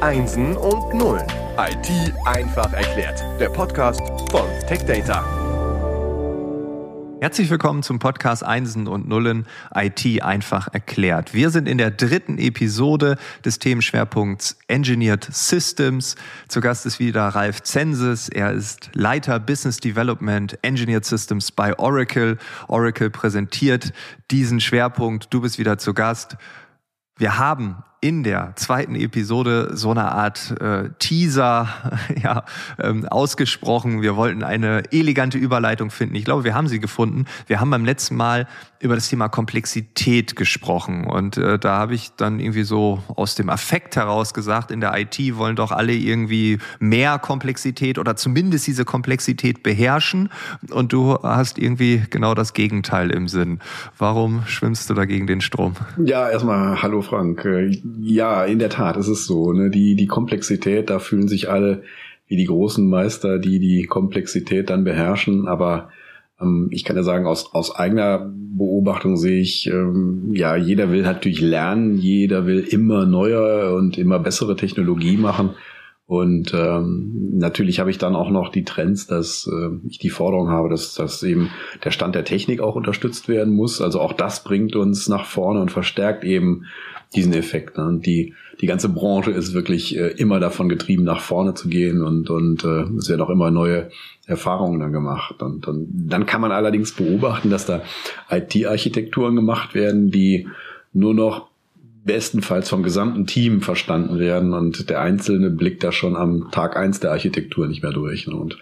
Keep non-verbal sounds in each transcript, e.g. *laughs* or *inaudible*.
Einsen und Nullen. IT einfach erklärt. Der Podcast von TechData. Herzlich willkommen zum Podcast Einsen und Nullen IT einfach erklärt. Wir sind in der dritten Episode des Themenschwerpunkts Engineered Systems. Zu Gast ist wieder Ralf Zensis. Er ist Leiter Business Development Engineered Systems bei Oracle. Oracle präsentiert diesen Schwerpunkt. Du bist wieder zu Gast. Wir haben in der zweiten Episode so eine Art äh, Teaser *laughs* ja, ähm, ausgesprochen. Wir wollten eine elegante Überleitung finden. Ich glaube, wir haben sie gefunden. Wir haben beim letzten Mal über das Thema Komplexität gesprochen. Und äh, da habe ich dann irgendwie so aus dem Affekt heraus gesagt, in der IT wollen doch alle irgendwie mehr Komplexität oder zumindest diese Komplexität beherrschen. Und du hast irgendwie genau das Gegenteil im Sinn. Warum schwimmst du da gegen den Strom? Ja, erstmal hallo Frank. Ja, in der Tat ist es so. Ne? Die, die Komplexität, da fühlen sich alle wie die großen Meister, die die Komplexität dann beherrschen. Aber ähm, ich kann ja sagen, aus, aus eigener Beobachtung sehe ich, ähm, ja, jeder will natürlich lernen, jeder will immer neuer und immer bessere Technologie machen. Und ähm, natürlich habe ich dann auch noch die Trends, dass äh, ich die Forderung habe, dass, dass eben der Stand der Technik auch unterstützt werden muss. Also auch das bringt uns nach vorne und verstärkt eben diesen Effekt. Ne? Und die, die ganze Branche ist wirklich äh, immer davon getrieben, nach vorne zu gehen und, und äh, es werden auch immer neue Erfahrungen dann gemacht. Und, und dann kann man allerdings beobachten, dass da IT-Architekturen gemacht werden, die nur noch bestenfalls vom gesamten Team verstanden werden und der Einzelne blickt da schon am Tag eins der Architektur nicht mehr durch. Ne? Und,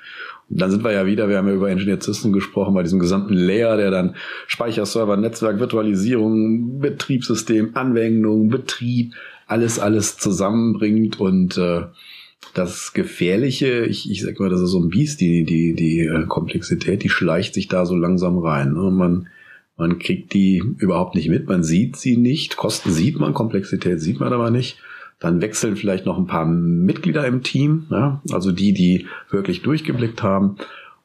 dann sind wir ja wieder, wir haben ja über Engineered System gesprochen, bei diesem gesamten Layer, der dann Speicherserver, Netzwerk, Virtualisierung, Betriebssystem, Anwendung, Betrieb, alles, alles zusammenbringt und äh, das Gefährliche, ich, ich sag mal, das ist so ein Biest, die, die, die äh, Komplexität, die schleicht sich da so langsam rein. Ne? Man, man kriegt die überhaupt nicht mit, man sieht sie nicht. Kosten sieht man, Komplexität sieht man aber nicht. Dann wechseln vielleicht noch ein paar Mitglieder im Team, ja, also die, die wirklich durchgeblickt haben.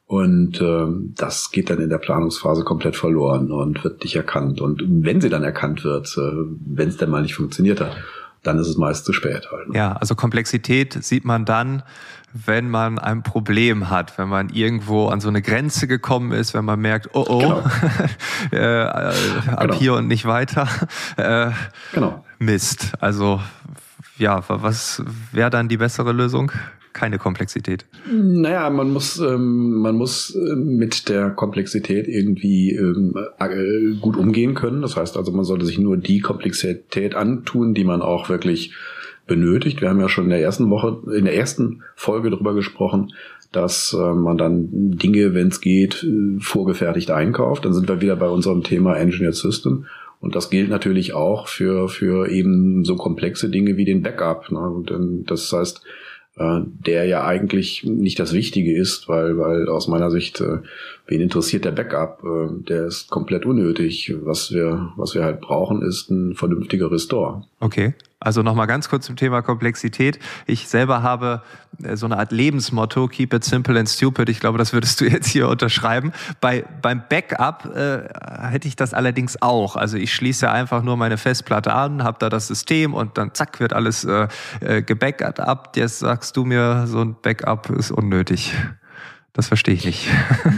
Und äh, das geht dann in der Planungsphase komplett verloren und wird nicht erkannt. Und wenn sie dann erkannt wird, äh, wenn es denn mal nicht funktioniert hat, dann ist es meist zu spät halt. Ne? Ja, also Komplexität sieht man dann, wenn man ein Problem hat, wenn man irgendwo an so eine Grenze gekommen ist, wenn man merkt, oh oh, genau. *laughs* äh, äh, ab genau. hier und nicht weiter. Äh, genau. Mist. Also ja, was wäre dann die bessere Lösung? Keine Komplexität. Naja, man muss, ähm, man muss äh, mit der Komplexität irgendwie ähm, äh, gut umgehen können. Das heißt also, man sollte sich nur die Komplexität antun, die man auch wirklich benötigt. Wir haben ja schon in der ersten Woche, in der ersten Folge darüber gesprochen, dass äh, man dann Dinge, wenn es geht, vorgefertigt einkauft. Dann sind wir wieder bei unserem Thema Engineered System. Und das gilt natürlich auch für, für eben so komplexe Dinge wie den Backup. Ne? Das heißt, äh, der ja eigentlich nicht das Wichtige ist, weil, weil aus meiner Sicht, äh, wen interessiert der Backup? Äh, der ist komplett unnötig. Was wir, was wir halt brauchen, ist ein vernünftiger Restore. Okay. Also nochmal ganz kurz zum Thema Komplexität. Ich selber habe äh, so eine Art Lebensmotto, keep it simple and stupid. Ich glaube, das würdest du *laughs* jetzt hier unterschreiben. Bei, beim Backup äh, hätte ich das allerdings auch. Also ich schließe einfach nur meine Festplatte an, habe da das System und dann zack wird alles äh, äh gebackupt ab. Jetzt sagst du mir, so ein Backup ist unnötig. Das verstehe ich nicht.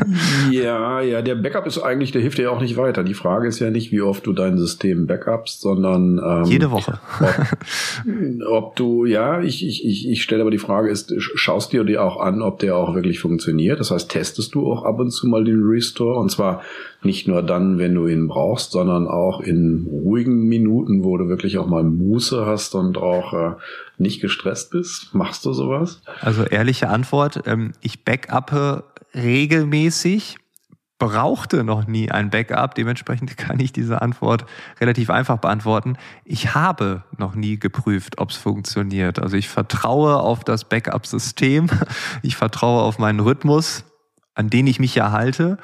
*laughs* ja, ja, der Backup ist eigentlich, der hilft dir auch nicht weiter. Die Frage ist ja nicht, wie oft du dein System backupst, sondern ähm, jede Woche. ob, ob, du, ja, ich, ich, ich, ich stelle aber die Frage ist, schaust dir dir auch an, ob der auch wirklich funktioniert. Das heißt, testest du auch ab und zu mal den Restore und zwar nicht nur dann, wenn du ihn brauchst, sondern auch in ruhigen Minuten, wo du wirklich auch mal Muße hast und auch äh, nicht gestresst bist? Machst du sowas? Also ehrliche Antwort, ähm, ich backuppe regelmäßig, brauchte noch nie ein Backup. Dementsprechend *laughs* kann ich diese Antwort relativ einfach beantworten. Ich habe noch nie geprüft, ob es funktioniert. Also ich vertraue auf das Backup-System. *laughs* Ich vertraue auf meinen Rhythmus, an den ich mich ja halte.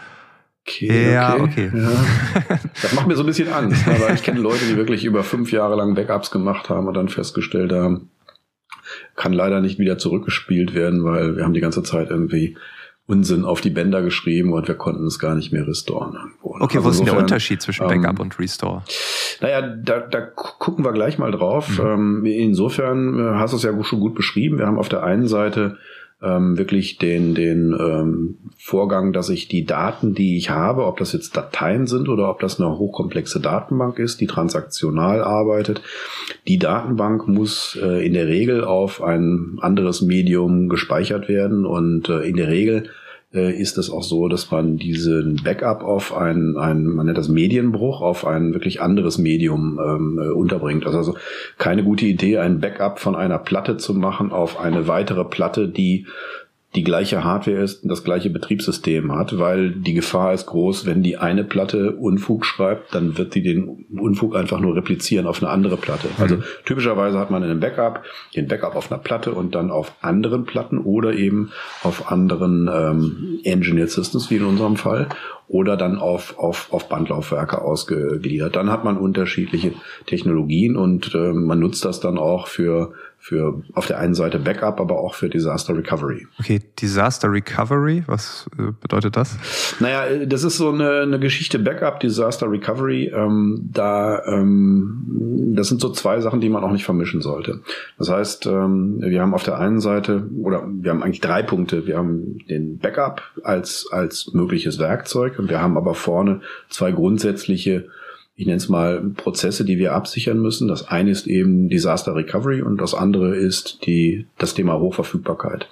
Okay, ja, okay. okay. Ja. Das macht mir so ein bisschen Angst, aber ich kenne Leute, die wirklich über fünf Jahre lang Backups gemacht haben und dann festgestellt haben, kann leider nicht wieder zurückgespielt werden, weil wir haben die ganze Zeit irgendwie Unsinn auf die Bänder geschrieben und wir konnten es gar nicht mehr restoren. Irgendwo. Okay, also was ist der Unterschied zwischen Backup ähm, und Restore? Naja, da, da gucken wir gleich mal drauf. Mhm. Ähm, insofern äh, hast du es ja schon gut beschrieben. Wir haben auf der einen Seite ähm, wirklich den, den ähm, Vorgang, dass ich die Daten, die ich habe, ob das jetzt Dateien sind oder ob das eine hochkomplexe Datenbank ist, die transaktional arbeitet, die Datenbank muss äh, in der Regel auf ein anderes Medium gespeichert werden und äh, in der Regel äh, ist es auch so, dass man diesen Backup auf ein, ein, man nennt das Medienbruch, auf ein wirklich anderes Medium ähm, äh, unterbringt. Also, also keine gute Idee, ein Backup von einer Platte zu machen auf eine weitere Platte, die die gleiche Hardware ist und das gleiche Betriebssystem hat, weil die Gefahr ist groß, wenn die eine Platte Unfug schreibt, dann wird die den Unfug einfach nur replizieren auf eine andere Platte. Mhm. Also typischerweise hat man in einem Backup den Backup auf einer Platte und dann auf anderen Platten oder eben auf anderen ähm, Engineered Systems, wie in unserem Fall oder dann auf, auf, auf Bandlaufwerke ausgegliedert. Dann hat man unterschiedliche Technologien und äh, man nutzt das dann auch für für auf der einen Seite Backup, aber auch für Disaster Recovery. Okay, Disaster Recovery, was äh, bedeutet das? Naja, äh, das ist so eine, eine Geschichte Backup, Disaster Recovery. Ähm, da, ähm, das sind so zwei Sachen, die man auch nicht vermischen sollte. Das heißt, ähm, wir haben auf der einen Seite oder wir haben eigentlich drei Punkte. Wir haben den Backup als als mögliches Werkzeug und wir haben aber vorne zwei grundsätzliche ich nenne es mal Prozesse, die wir absichern müssen. Das eine ist eben Disaster Recovery und das andere ist die, das Thema Hochverfügbarkeit.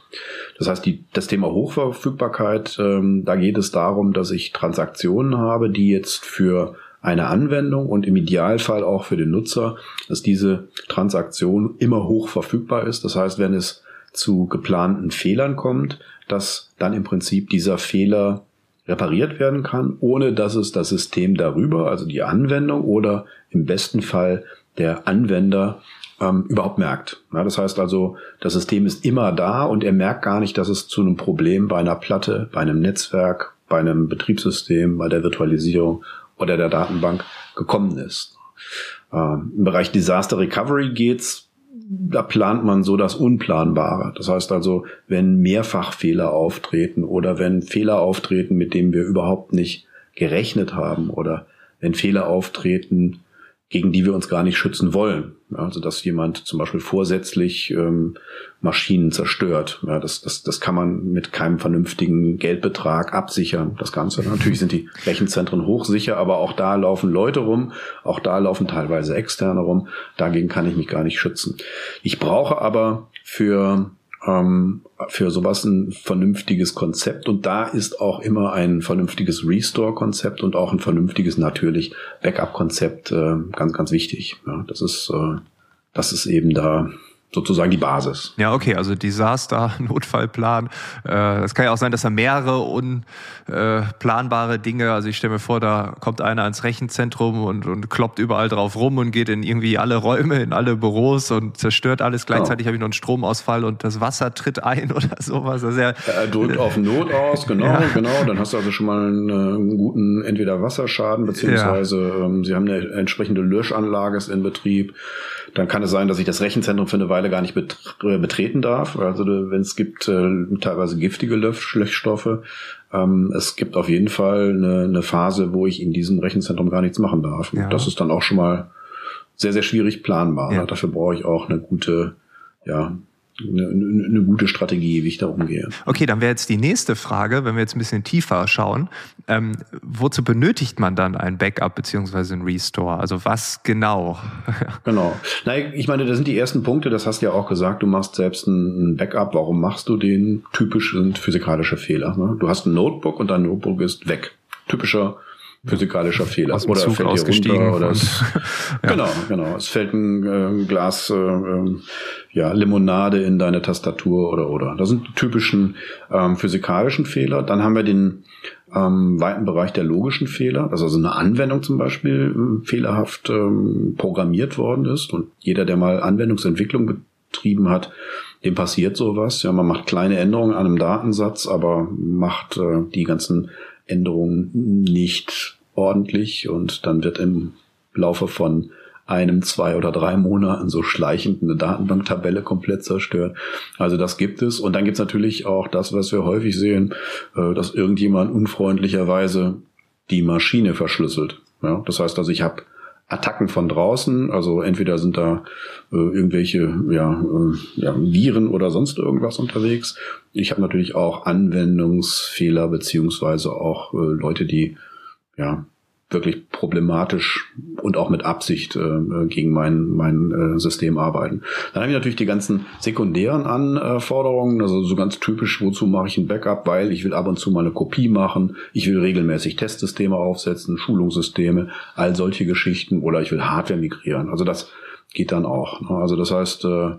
Das heißt, die, das Thema Hochverfügbarkeit, ähm, da geht es darum, dass ich Transaktionen habe, die jetzt für eine Anwendung und im Idealfall auch für den Nutzer, dass diese Transaktion immer hoch verfügbar ist. Das heißt, wenn es zu geplanten Fehlern kommt, dass dann im Prinzip dieser Fehler repariert werden kann, ohne dass es das System darüber, also die Anwendung oder im besten Fall der Anwender ähm, überhaupt merkt. Ja, das heißt also, das System ist immer da und er merkt gar nicht, dass es zu einem Problem bei einer Platte, bei einem Netzwerk, bei einem Betriebssystem, bei der Virtualisierung oder der Datenbank gekommen ist. Ähm, Im Bereich Disaster Recovery geht's da plant man so das Unplanbare. Das heißt also, wenn mehrfach Fehler auftreten oder wenn Fehler auftreten, mit denen wir überhaupt nicht gerechnet haben oder wenn Fehler auftreten, gegen die wir uns gar nicht schützen wollen. Also dass jemand zum Beispiel vorsätzlich ähm, Maschinen zerstört. Ja, das, das, das kann man mit keinem vernünftigen Geldbetrag absichern. Das Ganze. Natürlich sind die Rechenzentren hochsicher, aber auch da laufen Leute rum, auch da laufen teilweise Externe rum. Dagegen kann ich mich gar nicht schützen. Ich brauche aber für ähm, für sowas ein vernünftiges Konzept und da ist auch immer ein vernünftiges Restore-Konzept und auch ein vernünftiges natürlich Backup-Konzept äh, ganz, ganz wichtig. Ja, das ist, äh, das ist eben da sozusagen die Basis. Ja, okay, also Desaster, *laughs* Notfallplan. Äh, es kann ja auch sein, dass da mehrere unplanbare äh, Dinge, also ich stelle mir vor, da kommt einer ans Rechenzentrum und, und kloppt überall drauf rum und geht in irgendwie alle Räume, in alle Büros und zerstört alles. Gleichzeitig genau. habe ich noch einen Stromausfall und das Wasser tritt ein *laughs* oder sowas. Ja, er drückt auf Not aus, *laughs* genau, ja. genau. Dann hast du also schon mal einen, einen guten entweder Wasserschaden, beziehungsweise ja. ähm, sie haben eine entsprechende Löschanlage in Betrieb dann kann es sein, dass ich das Rechenzentrum für eine Weile gar nicht äh, betreten darf. Also wenn es gibt äh, teilweise giftige Löschstoffe. Ähm, es gibt auf jeden Fall eine, eine, Phase, wo ich in diesem Rechenzentrum gar nichts machen darf. Ja. Das ist dann auch schon mal sehr, sehr schwierig planbar. Ja. Dafür brauche ich auch eine gute ja, eine, eine gute Strategie, wie ich da umgehe. Okay, dann wäre jetzt die nächste Frage, wenn wir jetzt ein bisschen tiefer schauen. Ähm, wozu benötigt man dann ein Backup beziehungsweise ein Restore? Also was genau? *laughs* genau. Na, ich meine, das sind die ersten Punkte, das hast du ja auch gesagt, du machst selbst ein Backup. Warum machst du den? Typisch sind physikalische Fehler. Ne? Du hast ein Notebook und dein Notebook ist weg. Typischer physikalischer Fehler. Aus dem oder Zug fällt ausgestiegen. Oder es, *laughs* ja. Genau, genau. Es fällt ein äh, Glas äh, ähm, ja, Limonade in deine Tastatur oder oder. Das sind die typischen ähm, physikalischen Fehler. Dann haben wir den ähm, weiten Bereich der logischen Fehler, dass also eine Anwendung zum Beispiel äh, fehlerhaft ähm, programmiert worden ist. Und jeder, der mal Anwendungsentwicklung betrieben hat, dem passiert sowas. Ja, man macht kleine Änderungen an einem Datensatz, aber macht äh, die ganzen Änderungen nicht ordentlich und dann wird im Laufe von einem, zwei oder drei Monaten so schleichend eine Datenbanktabelle komplett zerstört. Also das gibt es. Und dann gibt es natürlich auch das, was wir häufig sehen, äh, dass irgendjemand unfreundlicherweise die Maschine verschlüsselt. Ja, das heißt also, ich habe Attacken von draußen, also entweder sind da äh, irgendwelche ja, äh, ja, Viren oder sonst irgendwas unterwegs. Ich habe natürlich auch Anwendungsfehler beziehungsweise auch äh, Leute, die ja wirklich problematisch und auch mit Absicht äh, gegen mein, mein äh, System arbeiten. Dann habe ich natürlich die ganzen sekundären Anforderungen, also so ganz typisch, wozu mache ich ein Backup, weil ich will ab und zu mal eine Kopie machen, ich will regelmäßig Testsysteme aufsetzen, Schulungssysteme, all solche Geschichten oder ich will Hardware migrieren. Also das geht dann auch. Ne? Also das heißt, äh,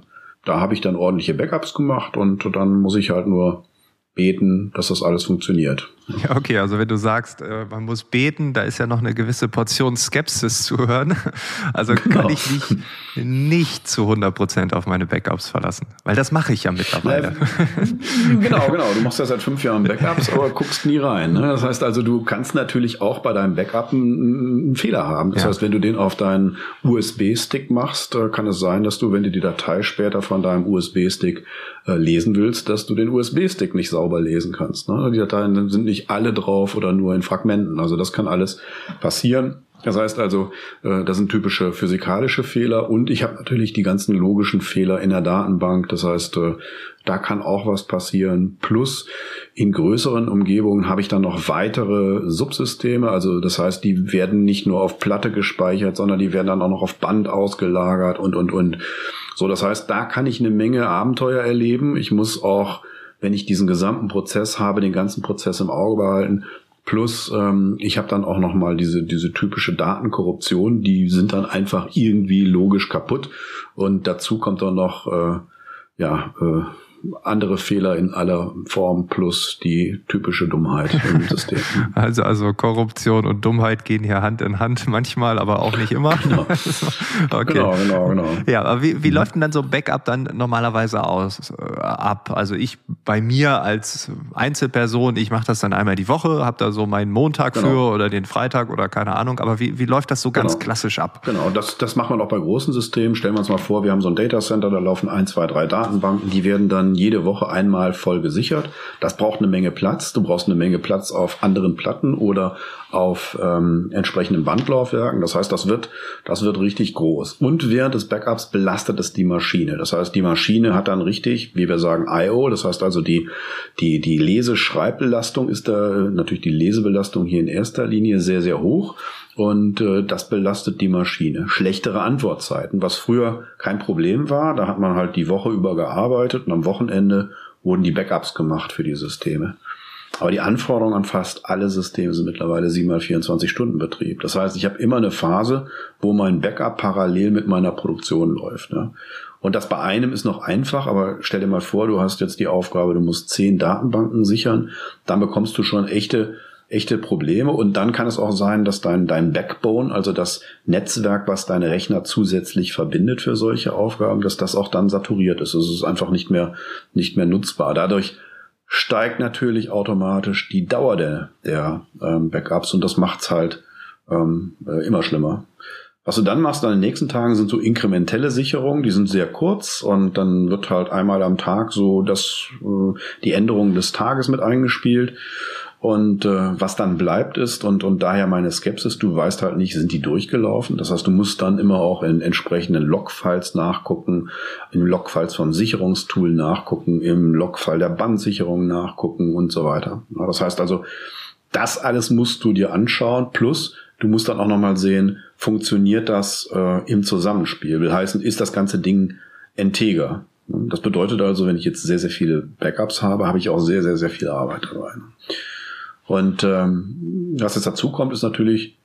da habe ich dann ordentliche Backups gemacht und dann muss ich halt nur beten, dass das alles funktioniert. Ja, okay, also wenn du sagst, äh, man muss beten, da ist ja noch eine gewisse Portion Skepsis zu hören. *laughs* Also kann genau. ich mich nicht zu 100 Prozent auf meine Backups verlassen, weil das mache ich ja mittlerweile. *laughs* genau, genau. Du machst ja seit fünf Jahren Backups, aber guckst nie rein. Ne? Das heißt also, du kannst natürlich auch bei deinem Backup einen, einen Fehler haben. Das ja. heißt, wenn du den auf deinen USB-Stick machst, äh, kann es sein, dass du, wenn du die Datei später von deinem USB-Stick äh, lesen willst, dass du den USB-Stick nicht sauber lesen kannst. Ne? Die Dateien sind nicht alle drauf oder nur in Fragmenten. Also das kann alles passieren. Das heißt also, äh, das sind typische physikalische Fehler und ich habe natürlich die ganzen logischen Fehler in der Datenbank. Das heißt, äh, da kann auch was passieren. Plus in größeren Umgebungen habe ich dann noch weitere Subsysteme. Also das heißt, die werden nicht nur auf Platte gespeichert, sondern die werden dann auch noch auf Band ausgelagert und, und, und. So, das heißt, da kann ich eine Menge Abenteuer erleben. Ich muss auch, wenn ich diesen gesamten Prozess habe, den ganzen Prozess im Auge behalten. Plus, ähm, ich habe dann auch noch mal diese diese typische Datenkorruption. Die sind dann einfach irgendwie logisch kaputt. Und dazu kommt dann noch äh, ja äh, andere Fehler in aller Form plus die typische Dummheit im *laughs* System. Also, also Korruption und Dummheit gehen hier Hand in Hand *laughs* manchmal, aber auch nicht immer. Genau, *laughs* okay. genau, genau, genau. Ja, aber wie, wie mhm. läuft denn dann so ein Backup dann normalerweise aus äh, ab? Also ich bei mir als Einzelperson, ich mache das dann einmal die Woche, habe da so meinen Montag genau. für oder den Freitag oder keine Ahnung, aber wie, wie läuft das so ganz genau. klassisch ab? Genau, das, das macht man auch bei großen Systemen. Stellen wir uns mal vor, wir haben so ein Data Center, da laufen ein, zwei, drei Datenbanken, die werden dann jede Woche einmal voll gesichert. Das braucht eine Menge Platz. Du brauchst eine Menge Platz auf anderen Platten oder auf ähm, entsprechenden Bandlaufwerken. Das heißt, das wird, das wird richtig groß. Und während des Backups belastet es die Maschine. Das heißt, die Maschine hat dann richtig, wie wir sagen, I.O. Das heißt also, die, die, die Leseschreibbelastung ist da natürlich die Lesebelastung hier in erster Linie sehr, sehr hoch. Und äh, das belastet die Maschine. Schlechtere Antwortzeiten, was früher kein Problem war. Da hat man halt die Woche über gearbeitet und am Wochenende wurden die Backups gemacht für die Systeme. Aber die Anforderungen an fast alle Systeme sind mittlerweile 7 mal 24 Stunden Betrieb. Das heißt, ich habe immer eine Phase, wo mein Backup parallel mit meiner Produktion läuft. Ne? Und das bei einem ist noch einfach, aber stell dir mal vor, du hast jetzt die Aufgabe, du musst zehn Datenbanken sichern, dann bekommst du schon echte echte Probleme. Und dann kann es auch sein, dass dein, dein Backbone, also das Netzwerk, was deine Rechner zusätzlich verbindet für solche Aufgaben, dass das auch dann saturiert ist. Also es ist einfach nicht mehr, nicht mehr nutzbar. Dadurch steigt natürlich automatisch die Dauer der, der ähm, Backups und das macht's halt ähm, äh, immer schlimmer. Was du dann machst an den nächsten Tagen sind so inkrementelle Sicherungen, die sind sehr kurz und dann wird halt einmal am Tag so das, äh, die Änderung des Tages mit eingespielt. Und äh, was dann bleibt ist, und, und daher meine Skepsis, du weißt halt nicht, sind die durchgelaufen. Das heißt, du musst dann immer auch in entsprechenden Logfiles nachgucken, in Logfiles vom Sicherungstool nachgucken, im Logfile der Bandsicherung nachgucken und so weiter. Ja, das heißt also, das alles musst du dir anschauen, plus du musst dann auch nochmal sehen, funktioniert das äh, im Zusammenspiel? Will heißen, ist das ganze Ding integer? Das bedeutet also, wenn ich jetzt sehr, sehr viele Backups habe, habe ich auch sehr, sehr, sehr viel Arbeit dabei. Und ähm, was jetzt dazu kommt, ist natürlich,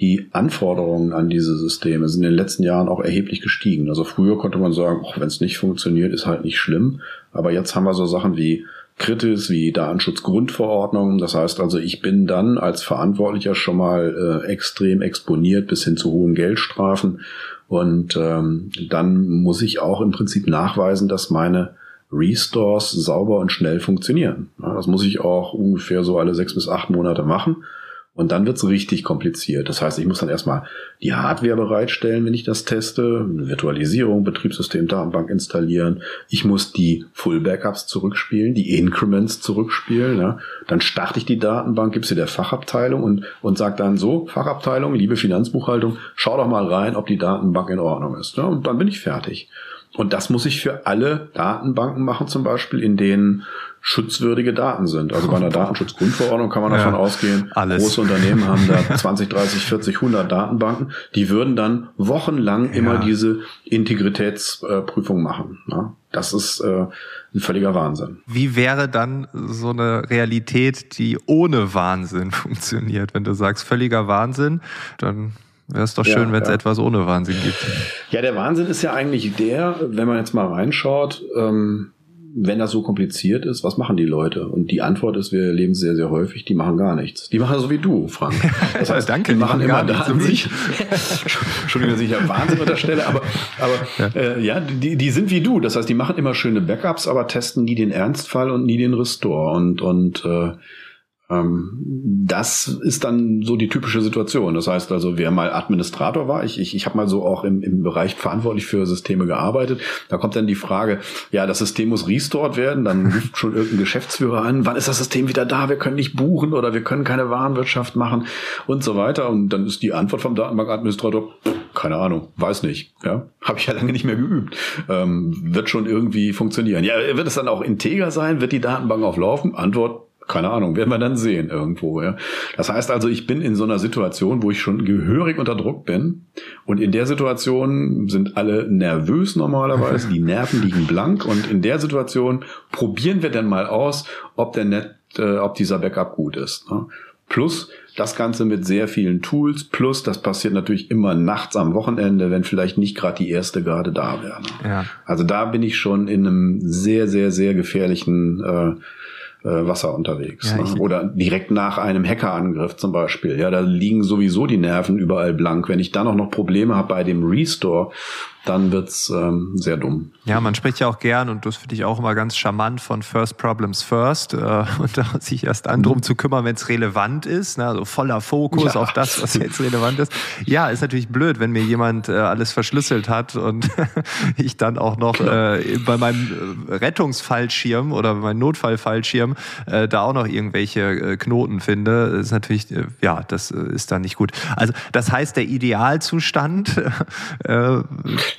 die Anforderungen an diese Systeme sind in den letzten Jahren auch erheblich gestiegen. Also früher konnte man sagen, wenn es nicht funktioniert, ist halt nicht schlimm. Aber jetzt haben wir so Sachen wie Kritis, wie Datenschutzgrundverordnung. Das heißt also, ich bin dann als Verantwortlicher schon mal äh, extrem exponiert bis hin zu hohen Geldstrafen. Und ähm, dann muss ich auch im Prinzip nachweisen, dass meine Restores sauber und schnell funktionieren. Ja, das muss ich auch ungefähr so alle sechs bis acht Monate machen. Und dann wird's richtig kompliziert. Das heißt, ich muss dann erstmal die Hardware bereitstellen, wenn ich das teste, Virtualisierung, Betriebssystem, Datenbank installieren. Ich muss die Full Backups zurückspielen, die Increments zurückspielen. Ja. Dann starte ich die Datenbank, gebe sie der Fachabteilung und, und sage dann so, Fachabteilung, liebe Finanzbuchhaltung, schau doch mal rein, ob die Datenbank in Ordnung ist. Ja. Und dann bin ich fertig. Und das muss ich für alle Datenbanken machen, zum Beispiel, in denen schutzwürdige Daten sind. Also bei einer *laughs* Datenschutzgrundverordnung kann man davon ja, ausgehen, alles. große Unternehmen *laughs* haben da 20, 30, 40, 100 Datenbanken. Die würden dann wochenlang ja. immer diese Integritätsprüfung machen. Das ist äh, ein völliger Wahnsinn. Wie wäre dann so eine Realität, die ohne Wahnsinn *laughs* funktioniert? Wenn du sagst, völliger Wahnsinn, dann Wäre es doch schön, ja, wenn es ja. etwas ohne Wahnsinn gibt. Ja, der Wahnsinn ist ja eigentlich der, wenn man jetzt mal reinschaut, ähm, wenn das so kompliziert ist, was machen die Leute? Und die Antwort ist, wir leben sehr, sehr häufig, die machen gar nichts. Die machen so wie du, Frank. *laughs* Das heißt, Danke, die, machen, die machen immer Daten sich. Entschuldigung, dass ich ja Wahnsinn unterstelle, *laughs* aber, aber ja, äh, ja die, die sind wie du. Das heißt, die machen immer schöne Backups, aber testen nie den Ernstfall und nie den Restore. Und, und äh, das ist dann so die typische Situation. Das heißt also, wer mal Administrator war, ich, ich, ich habe mal so auch im, im Bereich verantwortlich für Systeme gearbeitet, da kommt dann die Frage, ja, das System muss restored werden, dann ruft schon irgendein Geschäftsführer an, wann ist das System wieder da, wir können nicht buchen oder wir können keine Warenwirtschaft machen und so weiter. Und dann ist die Antwort vom Datenbankadministrator, keine Ahnung, weiß nicht. Ja, habe ich ja lange nicht mehr geübt. Ähm, wird schon irgendwie funktionieren. Ja, wird es dann auch integer sein? Wird die Datenbank auch laufen? Antwort, keine Ahnung, werden wir dann sehen irgendwo. Ja. Das heißt also, ich bin in so einer Situation, wo ich schon gehörig unter Druck bin. Und in der Situation sind alle nervös normalerweise, die Nerven liegen *laughs* blank. Und in der Situation probieren wir dann mal aus, ob der Net, äh, ob dieser Backup gut ist. Ne? Plus das Ganze mit sehr vielen Tools. Plus das passiert natürlich immer nachts am Wochenende, wenn vielleicht nicht gerade die erste Garde da wäre. Ne? Ja. Also da bin ich schon in einem sehr, sehr, sehr gefährlichen äh, äh, Wasser unterwegs. Ja, ne? Oder direkt nach einem Hackerangriff zum Beispiel. Ja, da liegen sowieso die Nerven überall blank. Wenn ich dann auch noch Probleme habe bei dem Restore, dann wird's ähm, sehr dumm. Ja, man spricht ja auch gern und das finde ich auch immer ganz charmant von First Problems First äh, *laughs* und da sich erst an drum zu kümmern, wenn es relevant ist, ne? also voller Fokus ja. auf das, was jetzt relevant ist. Ja, ist natürlich blöd, wenn mir jemand äh, alles verschlüsselt hat und *laughs* ich dann auch noch äh, bei meinem äh, Rettungsfallschirm oder bei meinem Notfallfallschirm äh, da auch noch irgendwelche äh, Knoten finde. Das ist natürlich, äh, ja, das äh, ist dann nicht gut. Also das heißt, der Idealzustand *laughs* äh,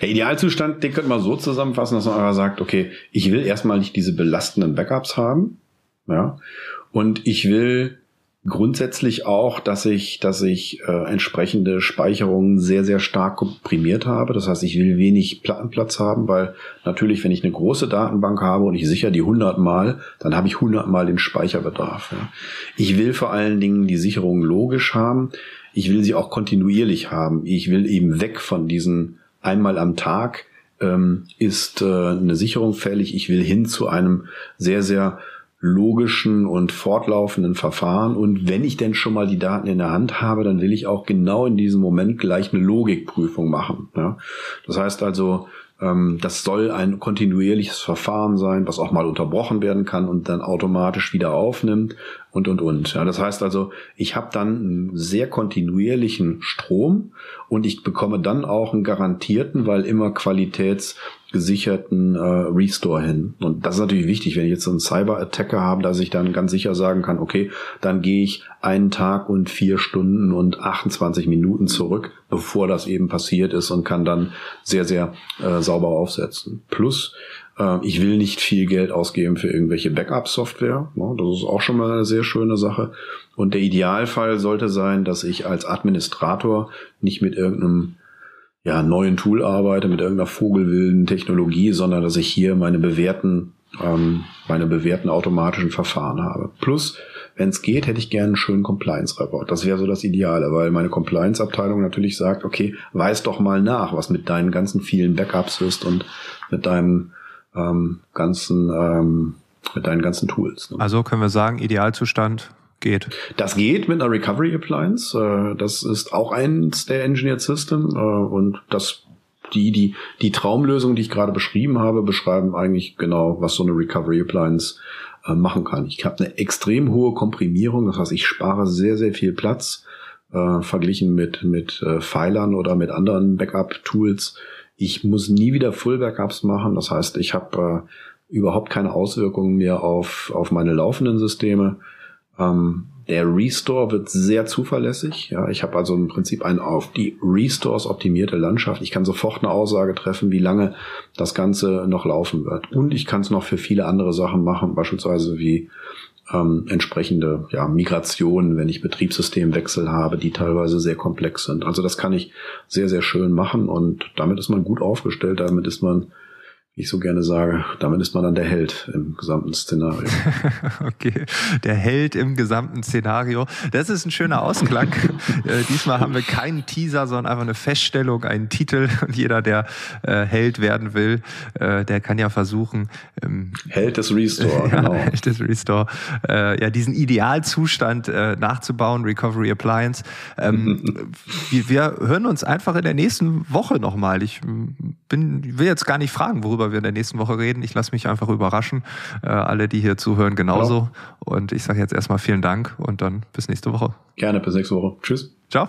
der Idealzustand, den könnte man so zusammenfassen, dass man aber sagt, okay, ich will erstmal nicht diese belastenden Backups haben, ja, und ich will grundsätzlich auch, dass ich, dass ich äh, entsprechende Speicherungen sehr, sehr stark komprimiert habe. Das heißt, ich will wenig Plattenplatz haben, weil natürlich, wenn ich eine große Datenbank habe und ich sichere die 100 Mal, dann habe ich 100 Mal den Speicherbedarf. Ja. Ich will vor allen Dingen die Sicherung logisch haben. Ich will sie auch kontinuierlich haben. Ich will eben weg von diesen einmal am Tag ähm, ist äh, eine Sicherung fällig. Ich will hin zu einem sehr, sehr logischen und fortlaufenden Verfahren. Und wenn ich denn schon mal die Daten in der Hand habe, dann will ich auch genau in diesem Moment gleich eine Logikprüfung machen. Ja? Das heißt also, ähm, das soll ein kontinuierliches Verfahren sein, was auch mal unterbrochen werden kann und dann automatisch wieder aufnimmt und, und, und. Ja, das heißt also, ich habe dann einen sehr kontinuierlichen Strom und ich bekomme dann auch einen garantierten, weil immer qualitätsgesicherten äh, Restore hin. Und das ist natürlich wichtig, wenn ich jetzt so einen Cyber-Attacker habe, dass ich dann ganz sicher sagen kann, okay, dann gehe ich einen Tag und vier Stunden und 28 Minuten zurück, bevor das eben passiert ist und kann dann sehr, sehr äh, sauber aufsetzen. Plus ich will nicht viel Geld ausgeben für irgendwelche Backup-Software. Das ist auch schon mal eine sehr schöne Sache. Und der Idealfall sollte sein, dass ich als Administrator nicht mit irgendeinem ja, neuen Tool arbeite, mit irgendeiner vogelwilden Technologie, sondern dass ich hier meine bewährten, ähm, meine bewährten automatischen Verfahren habe. Plus, wenn es geht, hätte ich gerne einen schönen Compliance-Report. Das wäre so das Ideale, weil meine Compliance-Abteilung natürlich sagt, okay, weiß doch mal nach, was mit deinen ganzen vielen Backups ist und mit deinem ähm, ganzen, ähm, mit deinen ganzen Tools. Ne? Also können wir sagen, Idealzustand geht. Das geht mit einer Recovery Appliance. Äh, das ist auch eins der Engineered System äh, und das die, die, die Traumlösung, die ich gerade beschrieben habe, beschreiben eigentlich genau, was so eine Recovery Appliance äh, machen kann. Ich habe eine extrem hohe Komprimierung, das heißt, ich spare sehr, sehr viel Platz äh, verglichen mit, mit äh, Pfeilern oder mit anderen Backup-Tools. Ich muss nie wieder Full-Backups machen, das heißt, ich habe äh, überhaupt keine Auswirkungen mehr auf, auf meine laufenden Systeme. Ähm, der Restore wird sehr zuverlässig. Ja, ich habe also im Prinzip ein auf die Restores optimierte Landschaft. Ich kann sofort eine Aussage treffen, wie lange das Ganze noch laufen wird. Und ich kann es noch für viele andere Sachen machen, beispielsweise wie ähm, entsprechende ja, Migrationen, wenn ich Betriebssystemwechsel habe, die teilweise sehr komplex sind. Also das kann ich sehr, sehr schön machen und damit ist man gut aufgestellt, damit ist man wie ich so gerne sage, damit ist man dann der Held im gesamten Szenario. *laughs* okay, der Held im gesamten Szenario. Das ist ein schöner Ausklang. *laughs* äh, diesmal haben wir keinen Teaser, sondern einfach eine Feststellung, einen Titel. Und jeder, der äh, Held werden will, äh, der kann ja versuchen. Ähm, Held des Restore, *laughs* ja, genau. Held des Restore. Äh, ja, diesen Idealzustand äh, nachzubauen, Recovery Appliance. Ähm, wir, wir hören uns einfach in der nächsten Woche nochmal. Ich bin, will jetzt gar nicht fragen, worüber worüber wir in der nächsten Woche reden. Ich lasse mich einfach überraschen. Äh, alle, die hier zuhören, genauso. Ja. Und ich sage jetzt erstmal vielen Dank und dann bis nächste Woche. Gerne, bis nächste Woche. Tschüss. Ciao.